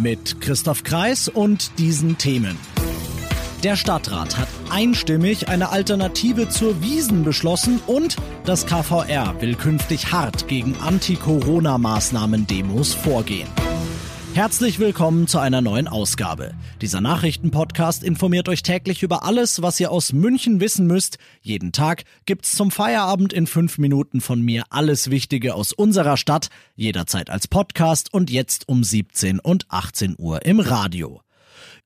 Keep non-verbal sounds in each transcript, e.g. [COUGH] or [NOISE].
Mit Christoph Kreis und diesen Themen. Der Stadtrat hat einstimmig eine Alternative zur Wiesen beschlossen und das KVR will künftig hart gegen Anti-Corona-Maßnahmen-Demos vorgehen. Herzlich willkommen zu einer neuen Ausgabe. Dieser Nachrichtenpodcast informiert euch täglich über alles, was ihr aus München wissen müsst. Jeden Tag gibt's zum Feierabend in fünf Minuten von mir alles Wichtige aus unserer Stadt, jederzeit als Podcast und jetzt um 17 und 18 Uhr im Radio.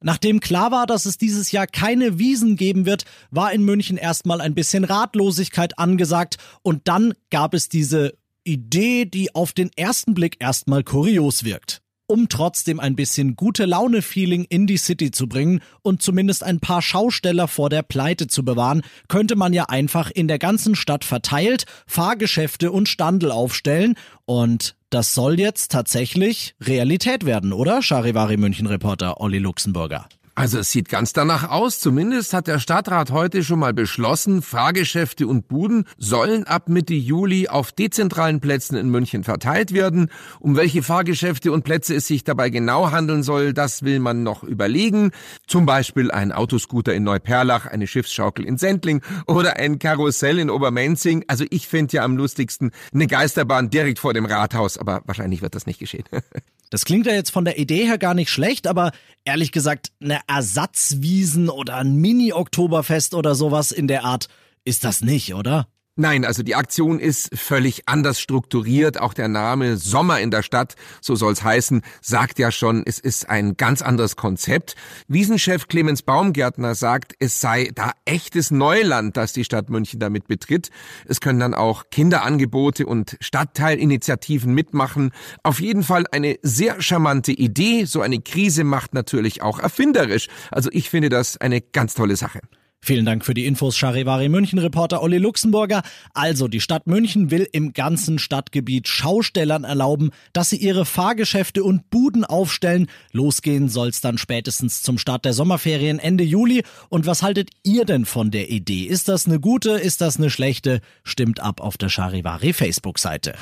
Nachdem klar war, dass es dieses Jahr keine Wiesen geben wird, war in München erstmal ein bisschen Ratlosigkeit angesagt und dann gab es diese Idee, die auf den ersten Blick erstmal kurios wirkt um trotzdem ein bisschen gute Laune-Feeling in die City zu bringen und zumindest ein paar Schausteller vor der Pleite zu bewahren, könnte man ja einfach in der ganzen Stadt verteilt Fahrgeschäfte und Standel aufstellen und das soll jetzt tatsächlich Realität werden, oder? Charivari München Reporter Olli Luxemburger. Also es sieht ganz danach aus. Zumindest hat der Stadtrat heute schon mal beschlossen, Fahrgeschäfte und Buden sollen ab Mitte Juli auf dezentralen Plätzen in München verteilt werden. Um welche Fahrgeschäfte und Plätze es sich dabei genau handeln soll, das will man noch überlegen. Zum Beispiel ein Autoscooter in Neuperlach, eine Schiffsschaukel in Sendling oder ein Karussell in Obermenzing. Also ich finde ja am lustigsten eine Geisterbahn direkt vor dem Rathaus, aber wahrscheinlich wird das nicht geschehen. [LAUGHS] Das klingt ja jetzt von der Idee her gar nicht schlecht, aber ehrlich gesagt, eine Ersatzwiesen oder ein Mini-Oktoberfest oder sowas in der Art ist das nicht, oder? Nein, also die Aktion ist völlig anders strukturiert. Auch der Name Sommer in der Stadt, so soll's heißen, sagt ja schon, es ist ein ganz anderes Konzept. Wiesenchef Clemens Baumgärtner sagt, es sei da echtes Neuland, das die Stadt München damit betritt. Es können dann auch Kinderangebote und Stadtteilinitiativen mitmachen. Auf jeden Fall eine sehr charmante Idee. So eine Krise macht natürlich auch erfinderisch. Also ich finde das eine ganz tolle Sache. Vielen Dank für die Infos, Charivari München-Reporter Olli Luxemburger. Also, die Stadt München will im ganzen Stadtgebiet Schaustellern erlauben, dass sie ihre Fahrgeschäfte und Buden aufstellen. Losgehen soll's dann spätestens zum Start der Sommerferien Ende Juli. Und was haltet ihr denn von der Idee? Ist das eine gute, ist das eine schlechte? Stimmt ab auf der Charivari Facebook-Seite.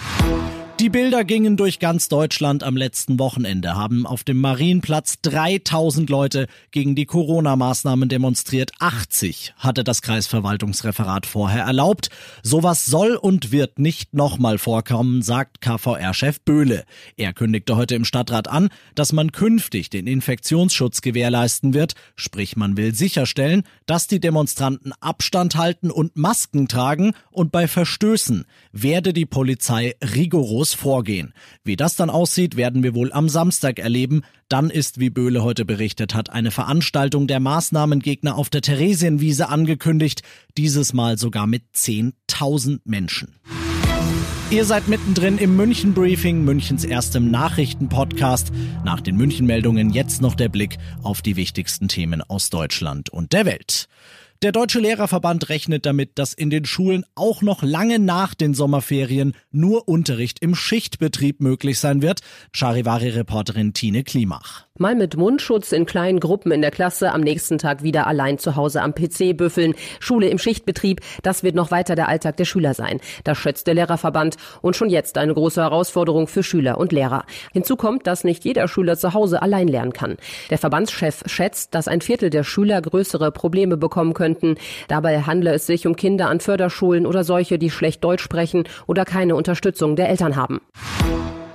Die Bilder gingen durch ganz Deutschland am letzten Wochenende, haben auf dem Marienplatz 3000 Leute gegen die Corona-Maßnahmen demonstriert. 80 hatte das Kreisverwaltungsreferat vorher erlaubt. Sowas soll und wird nicht nochmal vorkommen, sagt KVR-Chef Böhle. Er kündigte heute im Stadtrat an, dass man künftig den Infektionsschutz gewährleisten wird, sprich man will sicherstellen, dass die Demonstranten Abstand halten und Masken tragen und bei Verstößen werde die Polizei rigoros muss vorgehen. Wie das dann aussieht, werden wir wohl am Samstag erleben. Dann ist, wie Böhle heute berichtet hat, eine Veranstaltung der Maßnahmengegner auf der Theresienwiese angekündigt. Dieses Mal sogar mit 10.000 Menschen. Ihr seid mittendrin im München Briefing, Münchens erstem Nachrichtenpodcast. Nach den München Meldungen jetzt noch der Blick auf die wichtigsten Themen aus Deutschland und der Welt. Der Deutsche Lehrerverband rechnet damit, dass in den Schulen auch noch lange nach den Sommerferien nur Unterricht im Schichtbetrieb möglich sein wird. Charivari-Reporterin Tine Klimach. Mal mit Mundschutz in kleinen Gruppen in der Klasse, am nächsten Tag wieder allein zu Hause am PC büffeln. Schule im Schichtbetrieb, das wird noch weiter der Alltag der Schüler sein. Das schätzt der Lehrerverband und schon jetzt eine große Herausforderung für Schüler und Lehrer. Hinzu kommt, dass nicht jeder Schüler zu Hause allein lernen kann. Der Verbandschef schätzt, dass ein Viertel der Schüler größere Probleme bekommen könnten. Dabei handle es sich um Kinder an Förderschulen oder solche, die schlecht Deutsch sprechen oder keine Unterstützung der Eltern haben.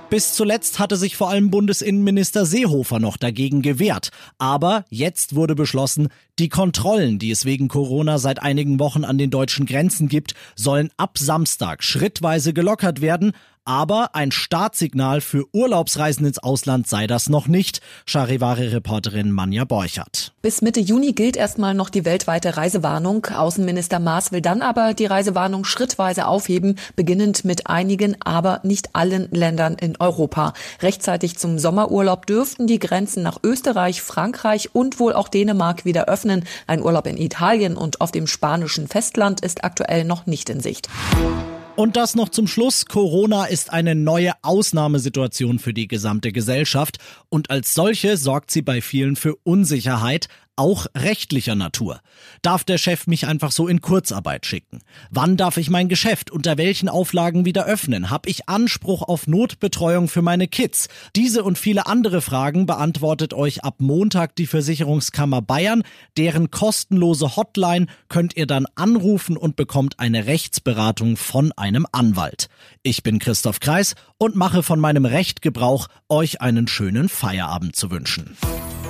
Bis zuletzt hatte sich vor allem Bundesinnenminister Seehofer noch dagegen gewehrt. Aber jetzt wurde beschlossen, die Kontrollen, die es wegen Corona seit einigen Wochen an den deutschen Grenzen gibt, sollen ab Samstag schrittweise gelockert werden. Aber ein Startsignal für Urlaubsreisen ins Ausland sei das noch nicht, Charivari-Reporterin Manja Borchert. Bis Mitte Juni gilt erstmal noch die weltweite Reisewarnung. Außenminister Maas will dann aber die Reisewarnung schrittweise aufheben, beginnend mit einigen, aber nicht allen Ländern in Europa. Rechtzeitig zum Sommerurlaub dürften die Grenzen nach Österreich, Frankreich und wohl auch Dänemark wieder öffnen. Ein Urlaub in Italien und auf dem spanischen Festland ist aktuell noch nicht in Sicht. Und das noch zum Schluss. Corona ist eine neue Ausnahmesituation für die gesamte Gesellschaft und als solche sorgt sie bei vielen für Unsicherheit, auch rechtlicher Natur. Darf der Chef mich einfach so in Kurzarbeit schicken? Wann darf ich mein Geschäft unter welchen Auflagen wieder öffnen? Hab ich Anspruch auf Notbetreuung für meine Kids? Diese und viele andere Fragen beantwortet euch ab Montag die Versicherungskammer Bayern. Deren kostenlose Hotline könnt ihr dann anrufen und bekommt eine Rechtsberatung von einem Anwalt. Ich bin Christoph Kreis und mache von meinem Recht Gebrauch, euch einen schönen Feierabend zu wünschen.